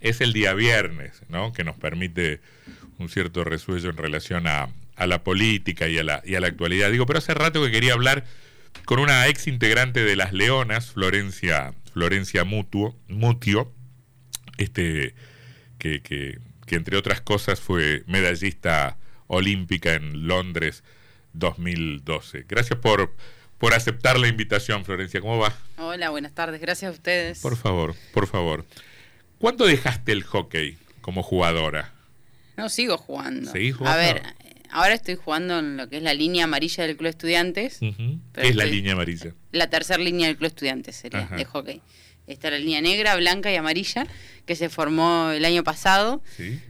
es el día viernes, ¿no? Que nos permite un cierto resuello en relación a, la política y a la, y a la actualidad. Digo, pero hace rato que quería hablar con una ex integrante de Las Leonas, Florencia, Florencia Mutuo, Mutio, este, que, que, que entre otras cosas fue medallista olímpica en Londres 2012. Gracias por, por aceptar la invitación, Florencia. ¿Cómo va? Hola, buenas tardes. Gracias a ustedes. Por favor, por favor. ¿Cuándo dejaste el hockey como jugadora? No, sigo jugando. jugando? A ver, ahora estoy jugando en lo que es la línea amarilla del Club Estudiantes. ¿Qué es la línea amarilla? La tercera línea del Club Estudiantes sería de hockey. Está la línea negra, blanca y amarilla, que se formó el año pasado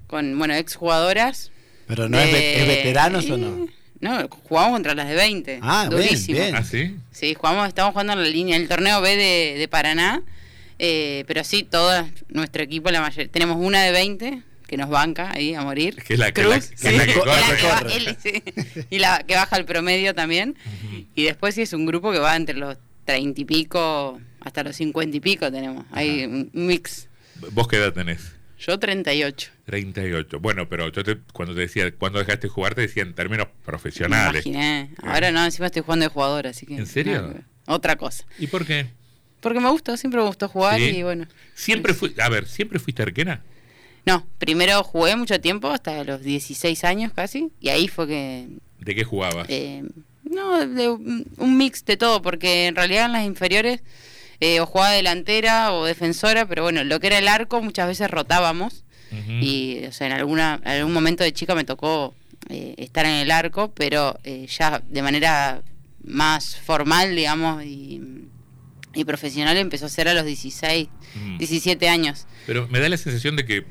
con, bueno, exjugadoras. ¿Pero no es, veteranos o no? No, jugamos contra las de 20. Ah, durísimo. Bien, ¿Ah, sí? Sí, jugamos, estamos jugando en la línea, en el torneo B de, de Paraná. Eh, pero sí, todo nuestro equipo, la mayoría. Tenemos una de 20 que nos banca ahí a morir. Que es la que, Cruz, Y la que baja el promedio también. Y después sí es un grupo que va entre los 30 y pico hasta los 50 y pico tenemos. Hay un mix. ¿Vos qué edad tenés? Yo 38. 38. Bueno, pero yo te, cuando te decía, cuando dejaste de jugar, te decía en términos profesionales. Me imaginé. Ahora no, encima estoy jugando de jugador, así que... ¿En serio? otra cosa. ¿Y por qué? Porque me gustó, siempre me gustó jugar y bueno. ¿Siempre fui, a ver, ¿siempre fuiste arquera? No, primero jugué mucho tiempo, hasta los 16 años casi, y ahí fue que... ¿De qué jugabas? Eh, no, de un mix de todo, porque en realidad en las inferiores eh, o jugaba delantera o defensora, pero bueno, lo que era el arco muchas veces rotábamos y o sea, en, alguna, en algún momento de chica me tocó eh, estar en el arco, pero eh, ya de manera más formal, digamos, y, profesional empezó a ser a los 16, 17 años. Pero me da la sensación de que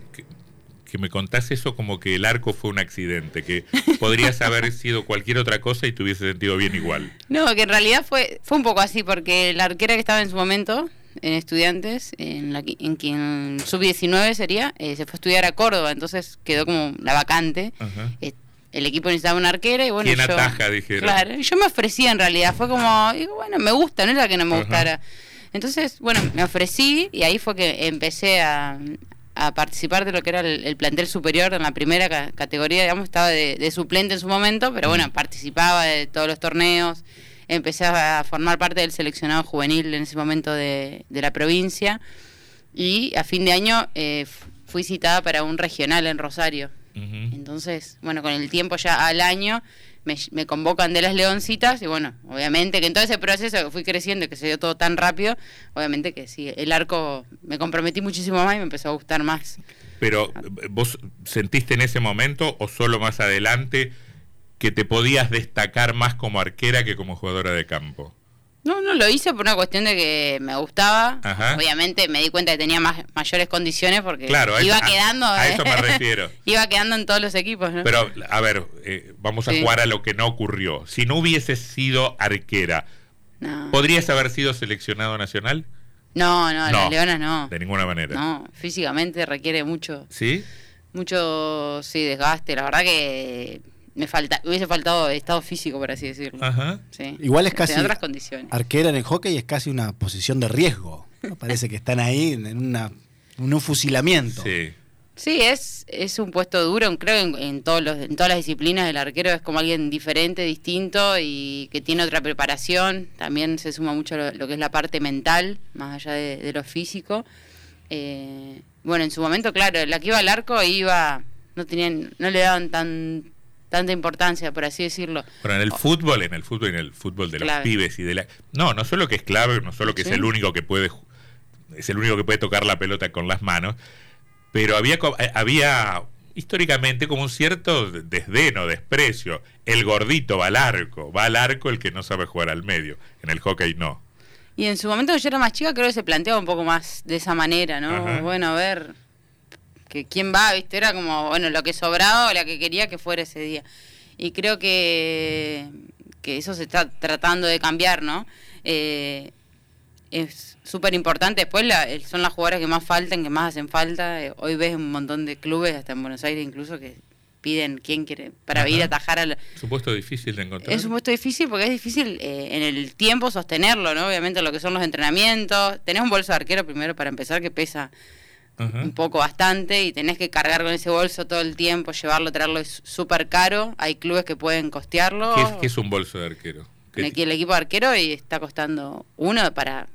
que me contás eso como que el arco fue un accidente, que podrías haber sido cualquier otra cosa y te hubiese sentido bien igual. No, que en realidad fue, fue un poco así, porque la arquera que estaba en su momento, en estudiantes, en, la, en quien sub-19 sería, eh, se fue a estudiar a Córdoba, entonces quedó como la vacante. Eh, el equipo necesitaba una arquera y bueno. ¿Quién ataja? Dijeron. Claro, yo me ofrecía en realidad, fue como, bueno, me gusta, no era que no me gustara. Entonces, bueno, me ofrecí y ahí fue que empecé a, a participar de lo que era el, plantel superior en la primera categoría, digamos, estaba de, suplente en su momento, pero bueno, participaba de todos los torneos, empecé a formar parte del seleccionado juvenil en ese momento de, la provincia y a fin de año eh, fui citada para un regional en Rosario. Entonces, bueno, con el tiempo ya al año me, convocan de las leoncitas y bueno, obviamente que en todo ese proceso que fui creciendo y que se dio todo tan rápido, obviamente que sí, el arco me comprometí muchísimo más y me empezó a gustar más. Pero vos sentiste en ese momento o solo más adelante que te podías destacar más como arquera que como jugadora de campo? No, no lo hice por una cuestión de que me gustaba. Obviamente me di cuenta que tenía más, mayores condiciones porque iba quedando. A, eso me refiero. iba quedando en todos los equipos. Pero, a ver, eh, vamos a jugar a lo que no ocurrió. Si no hubiese sido arquera, ¿podrías haber sido seleccionado nacional? No, no, las leonas no. De ninguna manera. No, físicamente requiere mucho. ¿Sí? Mucho, sí, desgaste. La verdad que me falta, hubiese faltado estado físico, por así decirlo. Igual es casi. En otras condiciones. Arquera en el hockey es casi una posición de riesgo. Parece que están ahí en, una, un fusilamiento. Sí. Sí, es, es un puesto duro, creo en, en, todos los, en todas las disciplinas el arquero es como alguien diferente, distinto y que tiene otra preparación. También se suma mucho lo, que es la parte mental, más allá de, lo físico. Eh, bueno, en su momento, claro, la que iba al arco iba, no tenían, no le daban tan tanta importancia, por así decirlo. Pero en el fútbol, en el fútbol, en el fútbol de los pibes y de la... No, no solo que es clave, no solo que es el único que puede... Es el único que puede tocar la pelota con las manos, pero había, eh, había históricamente como un cierto desdén o desprecio. El gordito va al arco, va al arco el que no sabe jugar al medio. En el hockey no. Y en su momento que yo era más chica creo que se planteaba un poco más de esa manera, ¿no? Bueno, a ver, que quién va, ¿viste? Era como, bueno, lo que sobraba o la que quería que fuera ese día. Y creo que, que eso se está tratando de cambiar, ¿no? Eh, es súper importante. Después son las jugadoras que más faltan, que más hacen falta. Eh, hoy ves un montón de clubes, hasta en Buenos Aires incluso, que piden quién quiere para ir a atajar al... Es un puesto difícil de encontrar. Es un puesto difícil porque es difícil eh, en el tiempo sostenerlo, ¿no? Obviamente lo que son los entrenamientos. Tenés un bolso de arquero primero para empezar que pesa Un poco bastante y tenés que cargar con ese bolso todo el tiempo, llevarlo, traerlo es súper caro. Hay clubes que pueden costearlo. ¿Qué, es, qué es un bolso de arquero? ¿Qué- Aquí el equipo de arquero y está costando uno para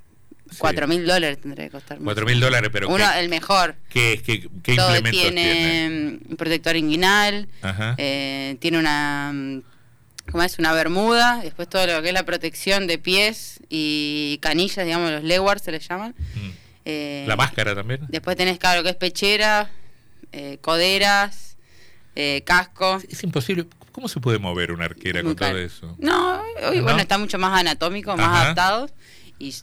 cuatro mil dólares tendría que costar. Cuatro mil dólares, pero Uno, ¿qué, el mejor. qué, es- qué- qué Todo implementos tiene, tiene? mm, protector inguinal, eh, tiene una, mm, ¿cómo es? Una bermuda, después todo lo que es la protección de pies y canillas, digamos, los lewards se les llaman. Mm. Eh, ¿La máscara también? Después tenés, claro, que es pechera, eh, coderas, eh, casco. Es imposible. ¿Cómo se puede mover una arquera Muy con todo caro. eso? No, hoy ¿No? bueno, está mucho más anatómico, más Ajá. adaptados y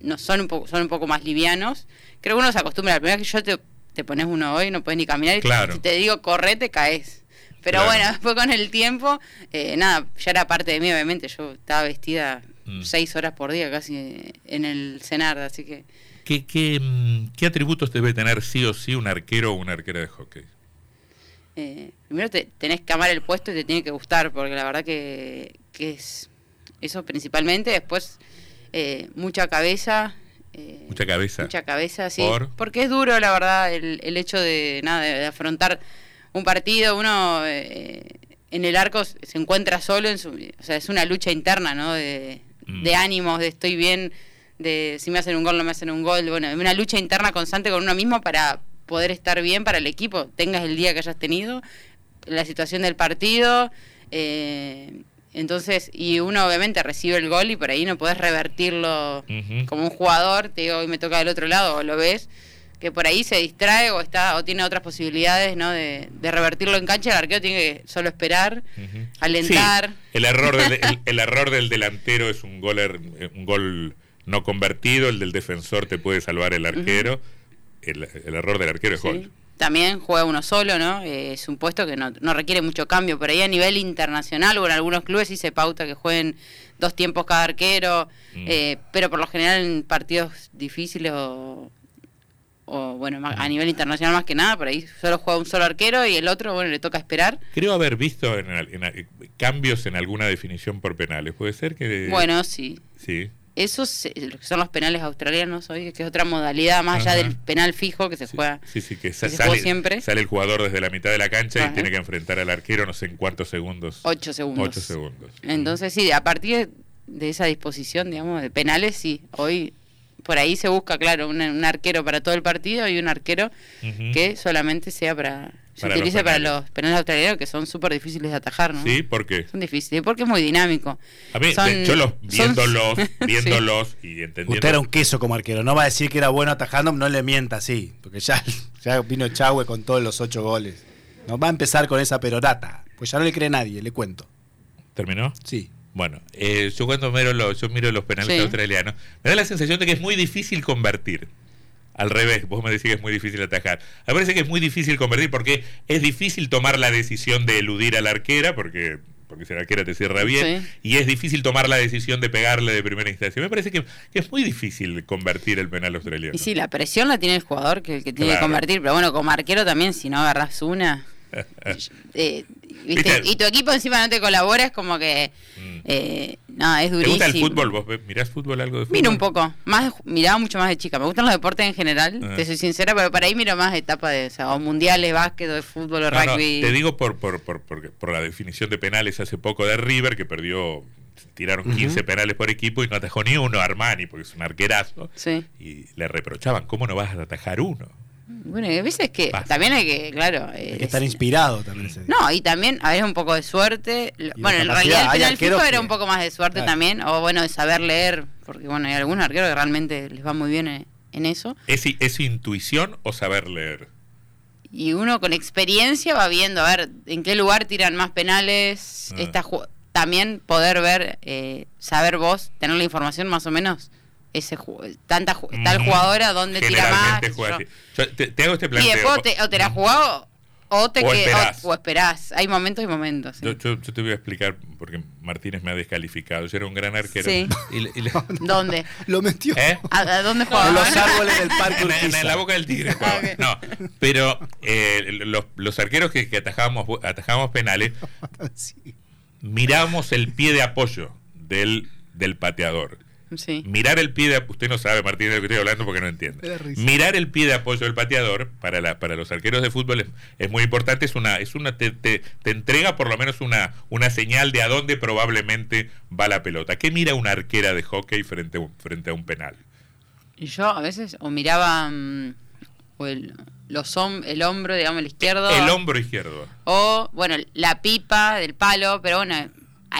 no, son, un poco, son un poco más livianos. Creo que uno se acostumbra. La primera vez que yo te, te pones uno hoy, no puedes ni caminar. y Claro. Si te digo corre, te caes. Pero Claro. bueno, después con el tiempo, eh, nada, ya era parte de mí, obviamente. Yo estaba vestida Mm. seis horas por día casi en el cenar, así que ¿Qué, qué, mm, qué atributos debe tener sí o sí un arquero o una arquera de hockey? eh, primero te, tenés que amar el puesto y te tiene que gustar, porque la verdad que, que es eso principalmente. Después, eh, mucha cabeza. eh, Mucha cabeza. Mucha cabeza, sí. ¿Por? Porque es duro, la verdad, el, el hecho de, nada, de, de afrontar un partido. Uno en el arco se encuentra solo, en su, o sea, es una lucha interna, ¿no? De, Mm. de ánimos, de estoy bien, de si me hacen un gol, no me hacen un gol. Bueno, una lucha interna constante con uno mismo para poder estar bien para el equipo, tengas el día que hayas tenido, la situación del partido. eh, entonces, y uno obviamente recibe el gol y por ahí no podés revertirlo como un jugador, te digo, hoy me toca del otro lado, o lo ves, que por ahí se distrae o está o tiene otras posibilidades ¿no? de, de revertirlo en cancha, el arquero tiene que solo esperar, alentar. Sí, el, error del, el, el error del delantero es un gol, er- un gol no convertido, el del defensor te puede salvar el arquero, el, el error del arquero es Sí. gol. También juega uno solo, ¿no? Eh, es un puesto que no, no requiere mucho cambio. Por ahí a nivel internacional o en algunos clubes sí se pauta que jueguen dos tiempos cada arquero, Mm. eh, pero por lo general en partidos difíciles o, o, bueno, a nivel internacional más que nada, por ahí solo juega un solo arquero y el otro, bueno, le toca esperar. Creo haber visto en, cambios en alguna definición por penales. ¿Puede ser que...? Bueno, sí. Sí. Esos son los penales australianos hoy, que es otra modalidad más Ajá. allá del penal fijo que se Sí, juega. sí, sí, que sa- sale, siempre. sale el jugador desde la mitad de la cancha y tiene que enfrentar al arquero no sé en cuántos segundos. Ocho segundos. Ocho segundos. Entonces, sí, a partir de esa disposición, digamos, de penales, sí. Hoy por ahí se busca, claro, un, un arquero para todo el partido y un arquero que solamente sea para. Se Para los utilice para penales. los penales australianos que son súper difíciles de atajar, ¿no? Sí, ¿por qué? Son difíciles, porque es muy dinámico. A mí, Son- de- los, son- viéndolos, Sí. viéndolos y entendiendo... Usted era un queso como arquero. No va a decir que era bueno atajando, no le mienta así. Porque ya, ya vino Chahue con todos los ocho goles. No va a empezar con esa perorata. Pues ya no le cree nadie, le cuento. ¿Terminó? Sí. Bueno, eh, yo cuando miro los, yo miro los penales Sí. australianos, me da la sensación de que es muy difícil convertir. Al revés, vos me decís que es muy difícil atajar. Me parece que es muy difícil convertir porque es difícil tomar la decisión de eludir a la arquera porque porque si la arquera te cierra bien Sí. y es difícil tomar la decisión de pegarle de primera instancia. Me parece que, que es muy difícil convertir el penal australiano. Y sí, la presión la tiene el jugador que tiene Claro. que convertir. Pero bueno, como arquero también, si no agarras una. Eh. Y tu equipo encima no te colabora, es como que. Mm. eh, no, es ¿Te durísimo. gusta el fútbol? ¿Vos mirás fútbol algo de fútbol? Miro un poco, más miraba mucho más de chica. Me gustan los deportes en general, Ah. te soy sincera, pero para ahí miro más etapa de, o sea, o mundiales, básquet, o de fútbol, o No, no, rugby. te digo por, por, por, por, por la definición de penales hace poco de River, que perdió, tiraron 15 penales por equipo y no atajó ni uno Armani, porque es un arquerazo. Sí. Y le reprochaban, ¿cómo no vas a atajar uno? Bueno, y a veces que Pasa. también hay que, claro. Hay eh, que estar es- inspirado también. ese día. No, y también a un poco de suerte. Y Bueno, en realidad el arqueros fijo era un poco más de suerte Claro. también, o bueno, de saber leer, porque bueno, hay algunos arqueros que realmente les va muy bien en, en eso. ¿Es, ¿Es intuición o saber leer? Y uno con experiencia va viendo, a ver, en qué lugar tiran más penales. Ah. Esta ju- también poder ver, eh, saber vos, tener la información más o menos. Ese tanta ju- tal jugadora dónde tira más. Yo. Yo te, te hago este Y planteo. después te, o te la has jugado o te O que- esperás. o- o esperás. Hay momentos y momentos. sí. Yo, yo- yo te voy a explicar, porque Martínez me ha descalificado. Yo era un gran arquero. Sí. Y le- y le- ¿Dónde? Lo metió ¿Eh? ¿A, a dónde jugaba? en los árboles del parque En, en- en Urquiza. la boca del tigre jugaba. Ah, ok. No, pero eh, los, los arqueros que, que atajábamos, atajábamos penales, Sí. miramos el pie de apoyo del, del pateador. Sí. Mirar el pie de usted no sabe Martín de lo que estoy hablando porque no entiende. Mirar el pie de apoyo del pateador para la, para los arqueros de fútbol es, es muy importante, es una es una te, te- te entrega por lo menos una una señal de a dónde probablemente va la pelota. ¿Qué mira una arquera de hockey frente a un, frente a un penal? Y yo a veces o miraba mm, o el, los hom- el hombro, digamos, el izquierdo. El hombro izquierdo. O, bueno, la pipa del palo, pero bueno,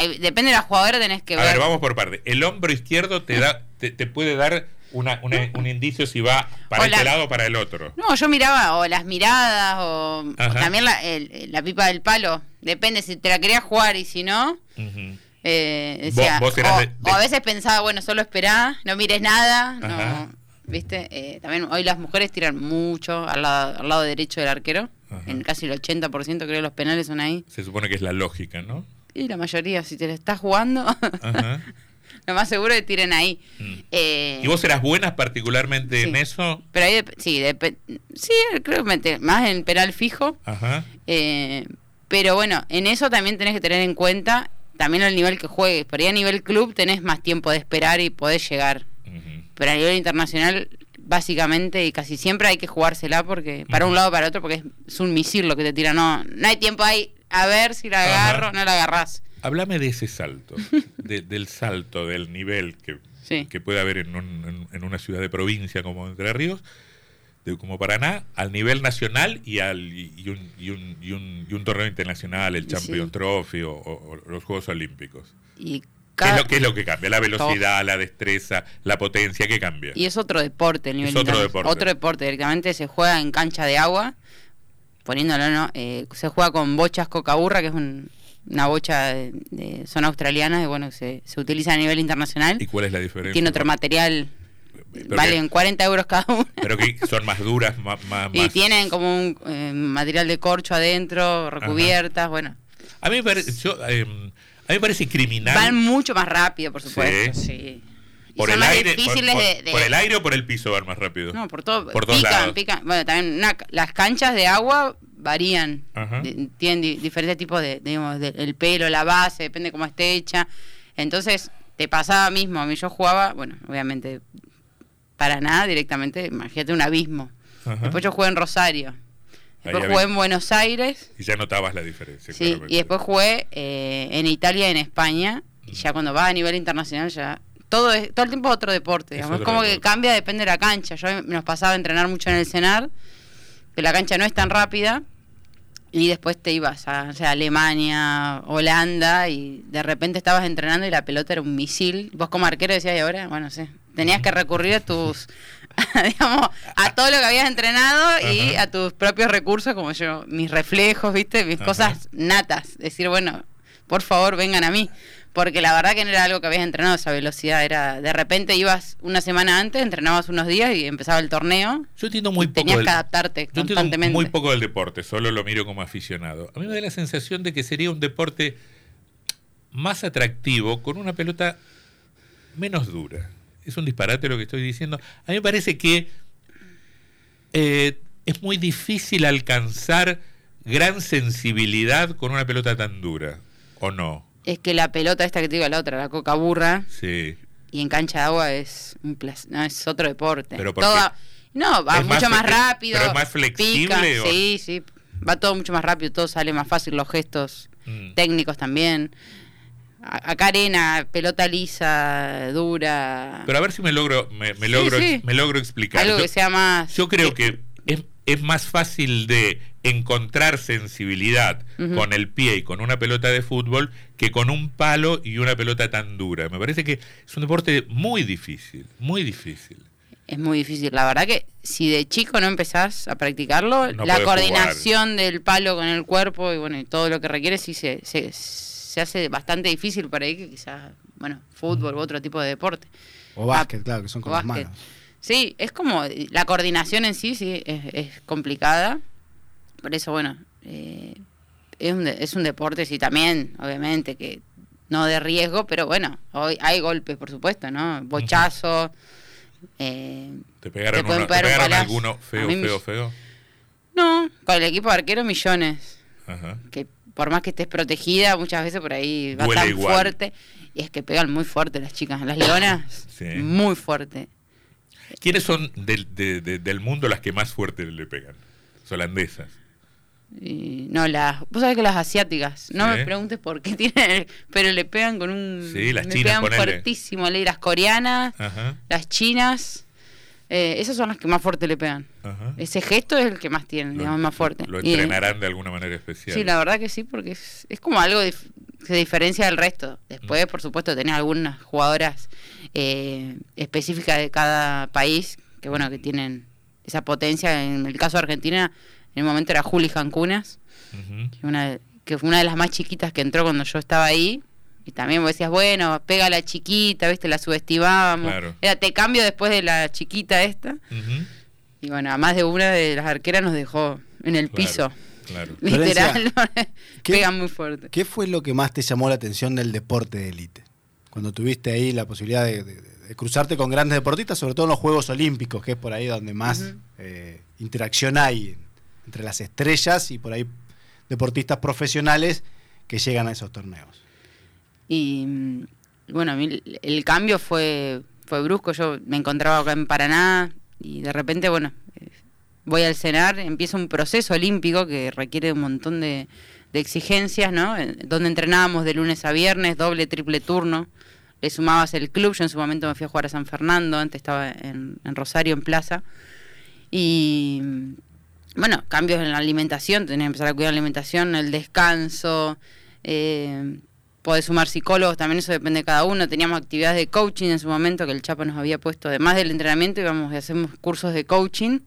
ahí- depende de la jugadora, tenés que A ver. ver, vamos por parte. El hombro izquierdo te da te, te puede dar una, una- un indicio si va para este lado o para el otro. No, yo miraba o las miradas o, también la, el- la pipa del palo. Depende si te la querías jugar y si no. Ujú. eh, decía, Vos- vos eras o, de- de- o a veces pensaba, bueno, solo esperá, no mires nada. Ajá. No, ¿Viste? Eh, también hoy las mujeres tiran mucho al lado, al lado derecho del arquero. Ajá. En casi el 80% creo que los penales son ahí. Se supone que es la lógica, ¿no? Y la mayoría, si te la estás jugando, Ajá. lo más seguro es que tiren ahí. Mm. Eh, ¿Y vos eras buena particularmente en eso? Pero ahí, sí, dep- sí, creo que más en penal fijo. Ajá. Eh, pero bueno, en eso también tenés que tener en cuenta también el nivel que juegues. Por ahí a nivel club tenés más tiempo de esperar y podés llegar. Pero a nivel internacional, básicamente y casi siempre hay que jugársela porque para un lado o para otro porque es, es un misil lo que te tira. No, no hay tiempo ahí a ver si la Ajá. agarro no la agarrás. Háblame de ese salto, de- del salto, del nivel que, Sí. que puede haber en, un- en- en una ciudad de provincia como Entre Ríos, de, como Paraná, al nivel nacional y, al, y, un, y, un, y, un, y un torneo internacional, el Sí. Champion Trophy o, o- o los Juegos Olímpicos. Y, ¿Qué es, lo, qué es lo que cambia? La velocidad, la destreza, la potencia, ¿qué cambia? y es otro deporte el nivel Es otro deporte. Otro deporte, directamente se juega en cancha de agua, poniéndolo, ¿no? Eh, se juega con bochas cocaburra, que es un- una bocha de, de zona australiana, y bueno, se, se utiliza a nivel internacional. ¿Y cuál es la diferencia? Tiene otro material, Pero valen que- 40 euros cada una. Pero que son más duras, más... más, Y tienen como un eh, material de corcho adentro, recubiertas, bueno. A mí me parece, yo, eh, a mí me parece criminal... Van mucho más rápido, por supuesto, Sí. sí. Y por son el, más aire, difíciles por- de, de- por el aire o por el piso van más rápido. No, por todo. Por pican, lados. pican. Bueno, también una- las canchas de agua varían. Tienen di- diferentes tipos de, digamos, el pelo, la base, depende cómo esté hecha. Entonces, te pasaba mismo. A mí yo jugaba, bueno, obviamente, para nada directamente, imagínate un abismo. Ajá. Después yo jugué en Rosario. Después Ahí jugué en Buenos Aires. Y ya notabas la diferencia. Sí, claramente. y después jugué eh, en Italia y en España. Y ya cuando vas a nivel internacional, ya todo es, todo el tiempo es otro deporte. Es digamos. Es, otro como que cambia, depende de la cancha. Yo nos pasaba a entrenar mucho en el cenar, que la cancha no es tan rápida. Y después te ibas a, o sea, Alemania, Holanda, y de repente estabas entrenando y la pelota era un misil. Vos como arquero decías, y ahora, bueno, sé, tenías que recurrir a tus, digamos, a todo lo que habías entrenado y a tus propios recursos, como yo, mis reflejos, viste, mis Ajá. cosas natas. Decir, bueno, por favor, vengan a mí. Porque la verdad que no era algo que habías entrenado esa velocidad. Era, de repente ibas una semana antes, entrenabas unos días y empezaba el torneo. Yo entiendo muy y poco. tenías del- que adaptarte yo constantemente. muy poco del deporte, solo lo miro como aficionado. A mí me da la sensación de que sería un deporte más atractivo con una pelota menos dura. Es un disparate lo que estoy diciendo. A mí me parece que eh, es muy difícil alcanzar gran sensibilidad con una pelota tan dura, ¿o no? Es que la pelota esta que te digo, la otra, la coca burra, Sí. y en cancha de agua es un no, es otro deporte. Pero ¿por Todo- no, va ¿Es más mucho más, rápido. pero es más flexible pica, o- Sí, sí. Va todo mucho más rápido, todo sale más fácil, los gestos Mm. técnicos también. A- Acá arena, pelota lisa, dura. Pero a ver si me logro, me, me Sí, logro, sí. me logro explicar. algo Yo- que sea más. Yo creo que es, es más fácil de encontrar sensibilidad con el pie y con una pelota de fútbol que con un palo y una pelota tan dura. Me parece que es un deporte muy difícil, muy difícil. Es muy difícil. La verdad que si de chico no empezás a practicarlo, No la coordinación del palo con el cuerpo y bueno, y todo lo que requiere sí se, se, se hace bastante difícil para ahí que quizás, bueno, fútbol u otro tipo de deporte. O básquet, claro, que son con las básquet. manos. Sí, es como la coordinación en sí, sí, es, es complicada. Por eso, bueno, eh, es, un, de- es un deporte, sí, también, obviamente, que no de riesgo, pero bueno, hoy hay golpes, por supuesto, ¿no? Bochazo. eh, ¿Te pegaron, Te te pegar pegaron palazo. alguno feo, mí feo, feo? no, con el equipo de arquero millones. Ajá. que por más que estés protegida, muchas veces por ahí va Duele tan igual. fuerte. Y es que pegan muy fuerte las chicas, las leonas, Sí. muy fuerte. ¿Quiénes son del, de- de- del mundo las que más fuerte le pegan? Holandesas. Y, no, las, vos sabés que las asiáticas, no Sí. me preguntes por qué tienen, pero le pegan con un... Sí, las le chinas, pegan ponele. fuertísimo, le- las coreanas, Ajá. las chinas, eh, esas son las que más fuerte le pegan. Ajá. Ese gesto es el que más tienen, Lo- digamos, más fuerte. Lo Y- entrenarán de alguna manera especial. Sí, la verdad que sí, porque es, es como algo dif- que se diferencia del resto. Después, por supuesto, tenés algunas jugadoras eh, específicas de cada país que, bueno, que tienen esa potencia. En el caso de Argentina, en el momento era Juli Jancunas, que, una, que fue una de las más chiquitas que entró cuando yo estaba ahí. Y también vos decías, bueno, pega a la chiquita, ¿viste? La subestimábamos. Claro. Era, te cambio después de la chiquita esta. Y bueno, a más de una de las arqueras nos dejó en el Claro, piso. Claro. Literal, ¿qué- pegan muy fuerte. ¿Qué fue lo que más te llamó la atención del deporte de élite? Cuando tuviste ahí la posibilidad de, de- de cruzarte con grandes deportistas, sobre todo en los Juegos Olímpicos, que es por ahí donde más eh, interacción hay entre las estrellas y por ahí deportistas profesionales que llegan a esos torneos. Y bueno, a mí el, cambio fue, fue brusco. Yo me encontraba acá en Paraná y de repente, bueno, eh, voy al cenar, empieza un proceso olímpico que requiere un montón de, exigencias, ¿no? En- Donde entrenábamos de lunes a viernes, doble, triple turno. Le sumabas el club, yo en su momento me fui a jugar a San Fernando, antes estaba en, en Rosario, en Plaza. Y bueno, cambios en la alimentación, tenés que empezar a cuidar la alimentación, el descanso, eh, podés sumar psicólogos, también eso depende de cada uno. Teníamos actividades de coaching en su momento que el Chapa nos había puesto, además del entrenamiento, íbamos y hacemos cursos de coaching.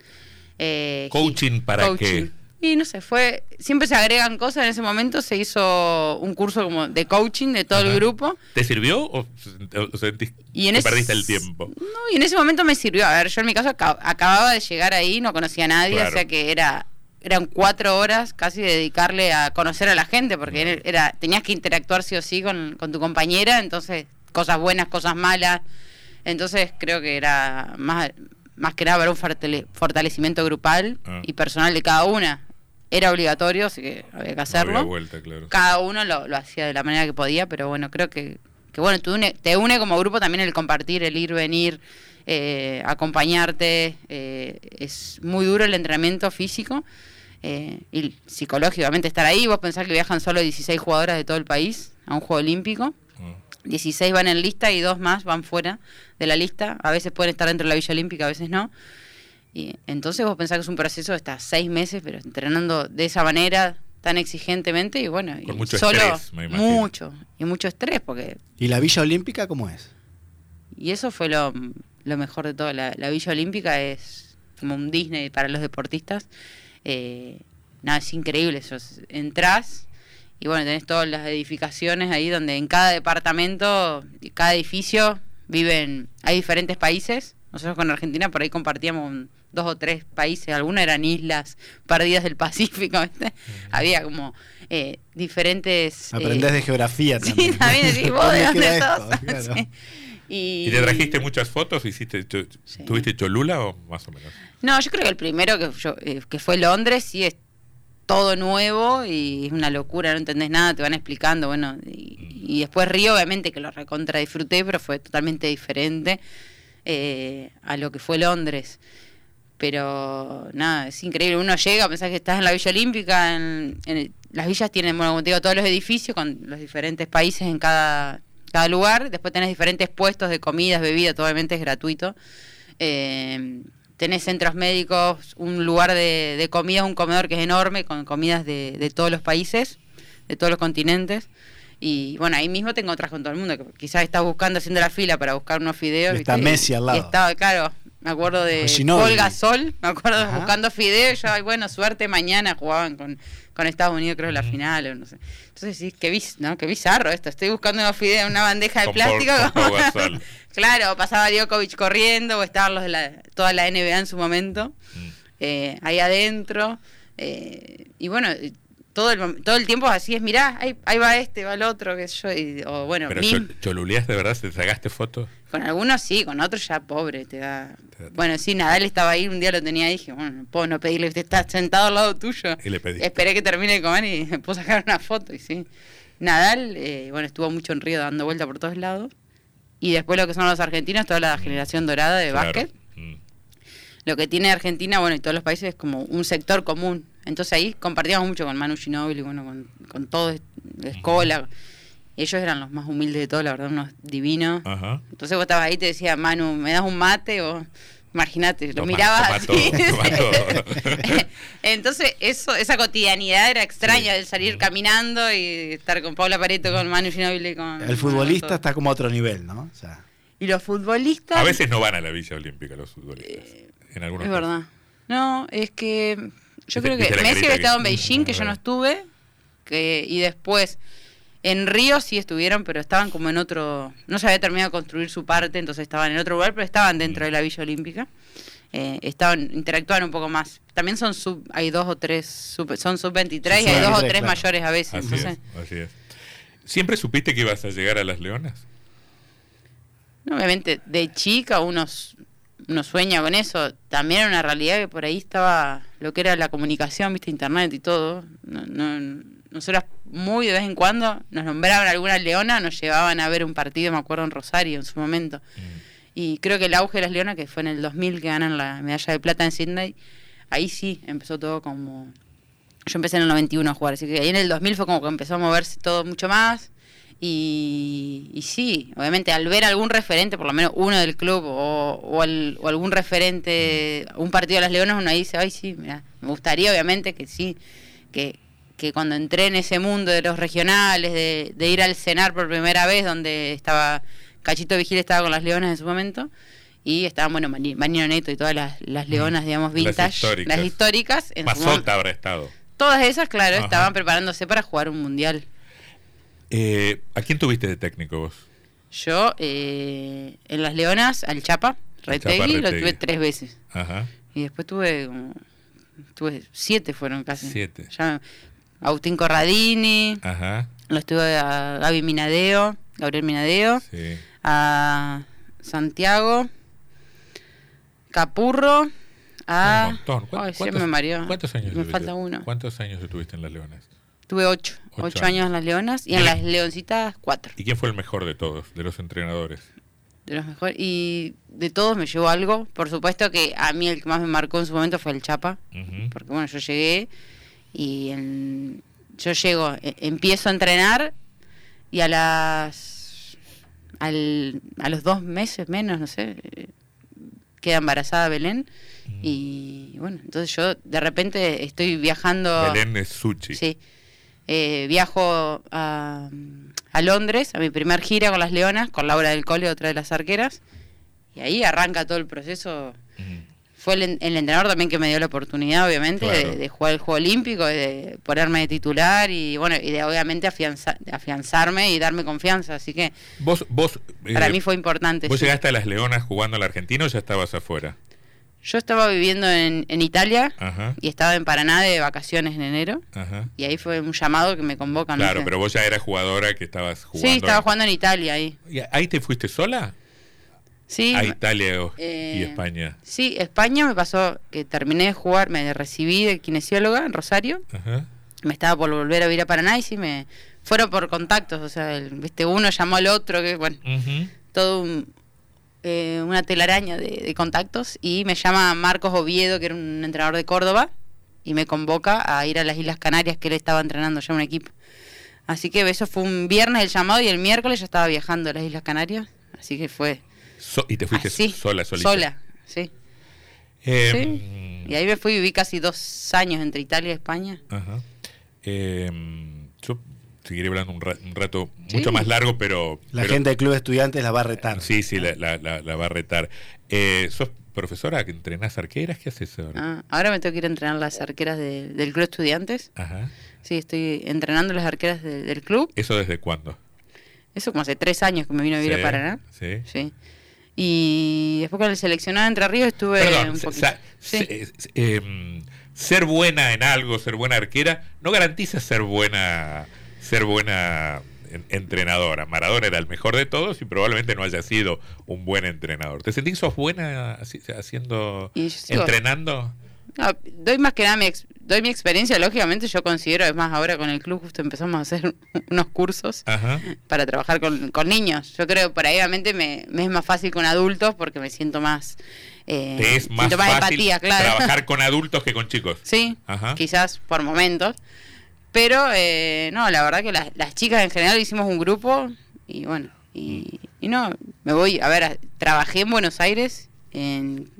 eh, ¿Coaching para qué? Y no sé, fue, siempre se agregan cosas, en ese momento se hizo un curso como de coaching de todo Ajá. el grupo. ¿Te sirvió o, Y en que ese- perdiste el tiempo? No, y en ese momento me sirvió. A ver, yo en mi caso aca- acababa de llegar ahí, no conocía a nadie, Claro. o sea que era eran cuatro horas casi de dedicarle a conocer a la gente, porque era, tenías que interactuar sí o sí con, con tu compañera, entonces cosas buenas, cosas malas. Entonces creo que era más, más que nada para un fortale- fortalecimiento grupal Ah. y personal de cada una. Era obligatorio, así que había que hacerlo había vuelta, claro. cada uno lo, lo hacía de la manera que podía, pero bueno, creo que, que bueno, te une, te une como grupo también el compartir, el ir, venir, eh, acompañarte. eh, es muy duro el entrenamiento físico eh, y psicológicamente estar ahí. Vos pensás que viajan solo 16 jugadoras de todo el país a un juego olímpico. Ah. 16 van en lista y dos más van fuera de la lista. A veces pueden estar dentro de la Villa Olímpica, a veces no. Y entonces vos pensás que es un proceso de estar seis meses, pero entrenando de esa manera, tan exigentemente, y bueno, Con y mucho solo estrés, me imagino. mucho, y mucho estrés, porque ¿Y la Villa Olímpica cómo es? y eso fue lo, lo mejor de todo. La, la Villa Olímpica es como un Disney para los deportistas. Eh, nada, es increíble. Eso, entrás y bueno, tenés todas las edificaciones ahí donde en cada departamento, y cada edificio viven, hay diferentes países. Nosotros con Argentina por ahí compartíamos un- dos o tres países, algunas eran islas perdidas del Pacífico, ¿viste? Había como eh, diferentes... eh, Aprendés de geografía Sí, también. también decís, vos de ¿Dónde sos. esto? Claro. Sí. Y, ¿Y te trajiste muchas fotos? ¿Hiciste, Sí. ¿Tuviste Cholula o más o menos? No, yo creo que el primero que, yo, eh, que fue Londres sí es todo nuevo y es una locura, no entendés nada, te van explicando, bueno, y, y después Río obviamente que lo recontra disfruté, pero fue totalmente diferente eh, a lo que fue Londres. Pero nada, es increíble, uno llega, pensás que estás en la Villa Olímpica, en, en las villas tienen, bueno, como te digo, todos los edificios con los diferentes países en cada, cada lugar, después tenés diferentes puestos de comidas, bebidas, todo obviamente es gratuito. Eh, tenés centros médicos, un lugar de, de comida, un comedor que es enorme, con comidas de, de todos los países, de todos los continentes. Y bueno, ahí mismo te encontrás con todo el mundo, que quizás estás buscando, haciendo la fila para buscar unos fideos. Y está ¿viste? Messi al lado. Y estaba, claro, me acuerdo de. Paul Gasol, me acuerdo Ajá. buscando fideos. Yo, ay, bueno, suerte, mañana jugaban con, con Estados Unidos, creo, la final, o no sé. Entonces, sí, qué, biz, ¿no? qué bizarro esto. Estoy buscando unos fideos en una bandeja de Con plástico. Paul- con Paul Gasol. claro, pasaba Djokovic corriendo, o estaban los de la, toda la NBA en su momento Mm. eh, ahí adentro. eh, y bueno, todo el, todo el tiempo así es, mirá, ahí, ahí va este, va el otro, sé yo, y- o bueno, Pero mim- choluleás de verdad, te sacaste fotos. con algunos sí, con otros ya pobre, te da... Bueno, sí, Nadal estaba ahí, un día lo tenía ahí, dije, bueno, no puedo no pedirle, usted está sentado al lado tuyo. Y le pedí. Esperé que termine de comer y me puedo sacar una foto, y sí. Nadal, eh, bueno, estuvo mucho en Río dando vuelta por todos lados. Y después lo que son los argentinos, toda la generación dorada de Claro. básquet. Mm. Lo que tiene Argentina, bueno, y todos los países es como un sector común. Entonces ahí compartíamos mucho con Manu Ginóbili, bueno, con, con todo, la escuela. Ellos eran los más humildes de todo, la verdad, unos divinos. Ajá. Entonces vos estabas ahí y te decía, Manu, ¿me das un mate? O imagínate, lo Toma- mirabas toma así. todo, toma todo. Entonces eso, esa cotidianidad era extraña, el salir caminando y estar con Paula Pareto, con Manu Ginóbili, con... El futbolista está como a otro nivel, ¿no? O sea, Y los futbolistas... A veces no van a la Villa Olímpica los futbolistas. en algunos Es casos. verdad. No, es que yo creo que Messi había estado en Beijing, que yo no estuve, que y después en Río sí estuvieron, pero estaban como en otro, no se había terminado de construir su parte, entonces estaban en otro lugar, pero estaban dentro de la Villa Olímpica. Eh, estaban interactuaban un poco más. También son sub, hay dos o tres, sub- son sub 23 y hay dos o 23, tres claro. mayores a veces. Así entonces, es, así es. ¿Siempre supiste que ibas a llegar a las Leonas? No, obviamente, de chica uno, uno sueña con eso. También era una realidad que por ahí estaba lo que era la comunicación, viste, internet y todo. No, no, nosotras muy de vez en cuando nos nombraban alguna leona, nos llevaban a ver un partido, me acuerdo, en Rosario en su momento. Y creo que el auge de las leonas, que fue en el 2000 que ganan la medalla de plata en Sydney, ahí sí empezó todo como... Yo empecé en el 91 a jugar, así que ahí en el 2000 fue como que empezó a moverse todo mucho más. Y, y sí, obviamente al ver algún referente, por lo menos uno del club o, o, al- o algún referente, un partido de las Leonas, uno ahí dice, ay sí, mira, me gustaría obviamente que sí, que, que cuando entré en ese mundo de los regionales, de, de ir al cenar por primera vez, donde estaba Cachito Vigil estaba con las Leonas en su momento, y estaban, bueno, Mani- Manino Neto y todas las, las Leonas, digamos, Las vintage, históricas. las históricas. en su habrá estado. Todas esas, claro, Ajá. estaban preparándose para jugar un mundial. Eh, ¿A quién tuviste de técnico vos? Yo, eh, en Las Leonas, al Chapa, Al Chapa Retegui, lo Retegui. tuve tres veces. Ajá. Y después tuve como, tuve siete fueron casi. Siete. Ya, Agustín Corradini, Ajá. lo estuve a Gaby Minadeo, Gabriel Minadeo, Sí. a Santiago, Capurro, a... Un montón. ¿Cuán- Ay, sí, me mareó. ¿Cuántos años Me estuviste? falta uno. ¿Cuántos años estuviste en las Leonas? Tuve ocho, Ocho ocho, años años. en Las Leonas y en Las Leoncitas cuatro. ¿Y quién fue el mejor de todos, de los entrenadores? De los mejores. Y de todos me llevó algo. Por supuesto que a mí el que más me marcó en su momento fue el Chapa. Porque bueno, yo llegué y en- yo llego, e- empiezo a entrenar y a las. Al, a los dos meses menos, no sé, eh, queda embarazada Belén. Y bueno, entonces yo de repente estoy viajando. Belén es Suchi. Sí. Eh, viajo a, a Londres a mi primer gira con las Leonas, con Laura del Cole, otra de las arqueras. Y ahí arranca todo el proceso. Fue el, en- el entrenador también que me dio la oportunidad, obviamente, Claro. de, de jugar el Juego Olímpico, de ponerme de titular y bueno, y de obviamente afianza- de afianzarme y darme confianza. Así que Vos, vos, eh, para mí fue importante. ¿Vos sí. llegaste a las Leonas jugando al argentino o ya estabas afuera? Yo estaba viviendo en, en Italia Ajá. y estaba en Paraná de vacaciones en enero. Ajá. Y ahí fue un llamado que me convocan. Claro, pero vos ya eras jugadora que estabas jugando. Sí, estaba jugando en Italia ahí. ¿Y ¿Ahí te fuiste sola? Sí, A Italia o- eh, y España. Sí, España me pasó que terminé de jugar, me recibí de kinesióloga en Rosario, Ajá. me estaba por volver a ir a Paraná y sí me fueron por contactos, o sea, el- viste, uno llamó al otro, que bueno, todo un- eh, una telaraña de, de contactos y me llama Marcos Oviedo, que era un entrenador de Córdoba, y me convoca a ir a las Islas Canarias, que él estaba entrenando ya un equipo. Así que eso fue un viernes el llamado y el miércoles ya estaba viajando a las Islas Canarias, así que fue So- y te fuiste así, sola, solita. Sola, sí. Eh, Sí. Y ahí me fui viví casi dos años entre Italia y España. Ajá. Eh, seguiré hablando un, ra- un rato Sí. mucho más largo, pero... La pero- gente del club de estudiantes la va a retar. Sí, sí, la, la- la- la va a retar. Eh, ¿Sos profesora que entrenás arqueras? ¿Qué haces ahora? Ah, ahora me tengo que ir a entrenar las arqueras de- del club estudiantes. Ajá. Sí, estoy entrenando las arqueras de- del club. ¿Eso desde cuándo? Eso como hace tres años que me vino a vivir Sí, a Paraná. Sí. Sí. Y después con el seleccionado Entre Ríos estuve Perdón, un poquito. Sí. em, ser buena en algo, ser buena arquera, no garantiza ser buena, ser buena entrenadora. Maradona era el mejor de todos y probablemente no haya sido un buen entrenador. ¿Te sentís sos buena haciendo, entrenando? doy más que nada mi, doy mi experiencia, lógicamente yo considero, además ahora con el club justo empezamos a hacer unos cursos para trabajar con, niños. Yo creo que por ahí obviamente me, es más fácil con adultos porque me siento más... Eh, es más fácil trabajar con adultos que con chicos. Sí, quizás por momentos. Pero eh, no, la verdad que las, las chicas en general hicimos un grupo y bueno, y, y no, me voy, a ver, trabajé en Buenos Aires en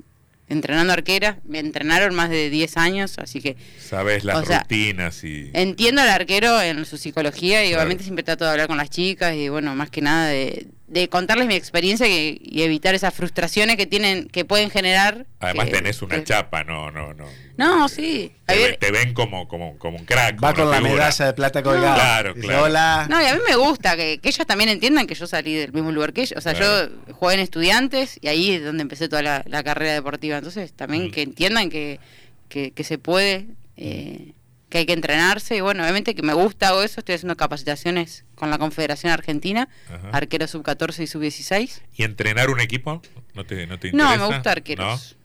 entrenando arquera, me entrenaron más de 10 años, así que... Sabes las rutinas y... Entiendo al arquero en su psicología y obviamente siempre trato de hablar con las chicas y bueno, más que nada de, de contarles mi experiencia y, evitar esas frustraciones que tienen que pueden generar además tenés una chapa no no no. No sí. Te, ven como, como, como un crack va con la medalla de plata colgada. Claro claro. No y a mí me gusta que, que, ellos también entiendan que yo salí del mismo lugar que ellos. O sea yo jugué en estudiantes y ahí es donde empecé toda la, carrera deportiva. Entonces también que entiendan que, que, se puede eh, que hay que entrenarse. Y bueno, obviamente que me gusta o eso, estoy haciendo capacitaciones con la Confederación Argentina, arquero sub 14 y sub 16. ¿Y entrenar un equipo? ¿No te, no interesa? No, me gusta arqueros.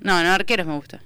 No, no, arqueros me gusta.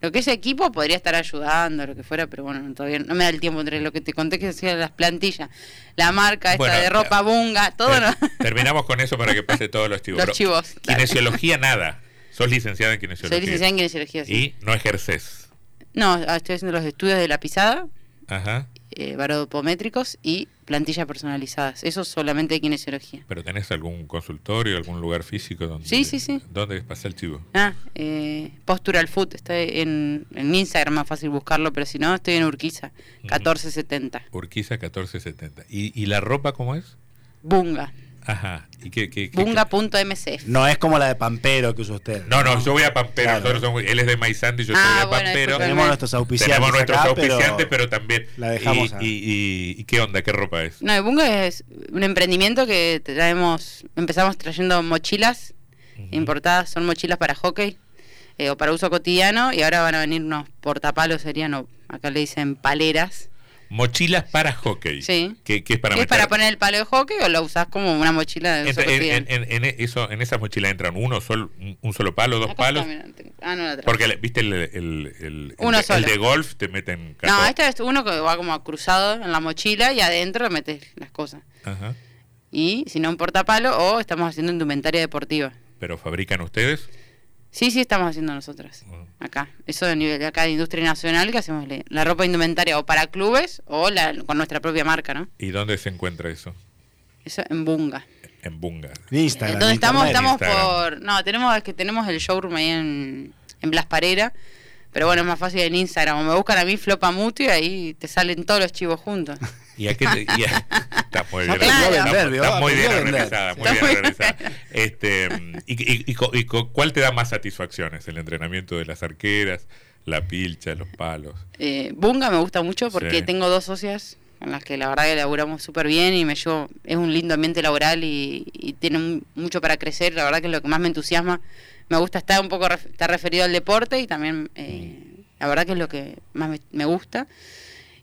Lo que es equipo podría estar ayudando, lo que fuera, pero bueno, todavía no me da el tiempo entre lo que te conté que decía las plantillas, la marca esta de ropa bunga, todo. Terminamos con eso para que pase todos los chivos. Los chivos. Kinesiología nada. Sos licenciada en kinesiología. Soy licenciada en kinesiología, sí. Y no ejerces. No, estoy haciendo los estudios de la pisada, Ajá. Eh, barodopométricos y plantillas personalizadas. Eso solamente de kinesiología. ¿Pero tenés algún consultorio, algún lugar físico donde... Sí, sí, sí. ¿Dónde pasa el chivo? Ah, eh, Postural Food. Está en, en Instagram, más fácil buscarlo, pero si no, estoy en Urquiza, 1470. Urquiza, 1470. ¿Y, ¿Y la ropa cómo es? Bunga. Ajá. ¿Y qué, qué, Bunga.mcf. No es como la de Pampero que usa usted. No, no, yo voy a Pampero. él es de Maizante y yo soy ah, de Pampero. Tenemos nuestros auspiciantes. Tenemos nuestros auspiciantes, pero, también. La dejamos. Y, y, qué onda? ¿Qué ropa es? No, Bunga es un emprendimiento que traemos. Empezamos trayendo mochilas importadas, son mochilas para hockey eh, o para uso cotidiano. Y ahora van a venir unos portapalos, serían, acá le dicen paleras Mochilas para hockey. Sí. ¿Qué, es para ¿Es para poner el palo de hockey o lo usás como una mochila de en, en, en, eso, en esa mochila entran uno sol, un solo palo, dos palos. ah, no, Porque viste el, el, el, uno el, de golf te meten. No, este es uno que va como cruzado en la mochila y adentro metes las cosas. Ajá. Y si no un portapalo o estamos haciendo indumentaria deportiva. ¿Pero fabrican ustedes? Sí, sí, estamos haciendo nosotras. Acá. Eso de nivel de acá de industria nacional que hacemos la ropa indumentaria o para clubes o la, con nuestra propia marca, ¿no? ¿Y dónde se encuentra eso? Eso en Bunga. En Bunga. Instagram. Donde estamos, estamos por. No, tenemos, es que tenemos el showroom ahí en, en Blas Parera. Pero bueno, es más fácil en Instagram. O me buscan a mí Flopa Mutu y ahí te salen todos los chivos juntos. ¿Y a qué te, está muy bien, está, muy bien organizada, muy bien organizada. Este, y, y, y, cuál te da más satisfacciones? ¿El entrenamiento de las arqueras, la pilcha, los palos? Eh, Bunga me gusta mucho porque tengo dos socias con las que la verdad que laburamos súper bien y me llevo, es un lindo ambiente laboral y, y tiene mucho para crecer, la verdad que es lo que más me entusiasma me gusta estar un poco estar referido al deporte y también eh, la verdad que es lo que más me, gusta.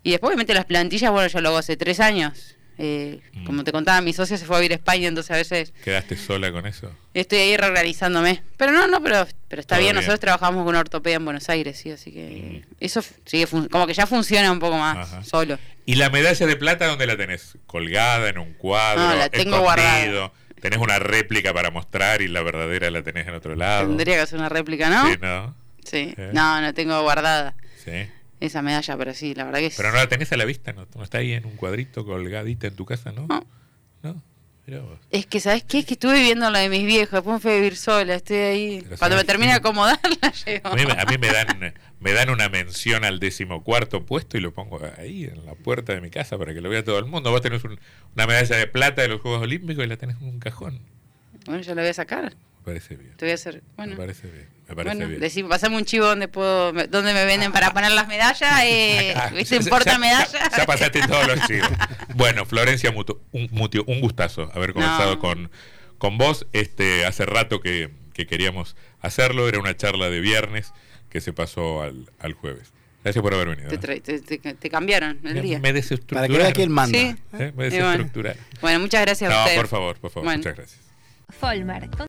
Y después obviamente las plantillas, bueno, yo lo hago hace tres años. Eh, mm. Como te contaba, mi socia se fue a vivir a España, entonces a veces... ¿Quedaste sola con eso? Estoy ahí reorganizándome. Pero no, no, pero, pero está bien. Nosotros trabajamos con ortopedia en Buenos Aires, sí, así que mm. eso sigue como que ya funciona un poco más solo. ¿Y la medalla de plata dónde la tenés? ¿Colgada en un cuadro? No, la tengo guardada tenés una réplica para mostrar y la verdadera la tenés en otro lado. Tendría que hacer una réplica, ¿no? Sí, ¿no? Sí. ¿Eh? No, no tengo guardada. Sí. Esa medalla, pero sí, la verdad que Pero no la tenés a la vista, ¿no? No está ahí en un cuadrito colgadita en tu casa, ¿no? No. ¿No? Es que, ¿sabes qué? Es que estuve viviendo la de mis viejos, después me fui a vivir sola, estoy ahí. Cuando me termine de acomodar, la llevo. A mí, a mí me dan me dan una mención al decimocuarto puesto y lo pongo ahí en la puerta de mi casa para que lo vea todo el mundo. Vos tenés una medalla de plata de los Juegos Olímpicos y la tenés en un cajón. Bueno, yo la voy a sacar. Me parece bien. Te voy a hacer. Bueno. Me parece bien. Me parece bueno, bien. Pasame un chivo donde puedo, donde me venden para poner las medallas. Eh, ¿Viste? Importa medallas. Ya, pasaste todos los chivos. Bueno, Florencia Mutio, un, un gustazo haber conversado con, con vos. Este, hace rato que, que queríamos hacerlo. Era una charla de viernes que se pasó al, al jueves. Gracias por haber venido. Te, ¿eh? te- te- te cambiaron el día. Me Para desestructuraron. que vea quién manda. Sí. ¿eh? Me bueno. desestructuraron. Bueno, muchas gracias a No, ustedes. por favor, por favor. Bueno. Muchas gracias. Folmer.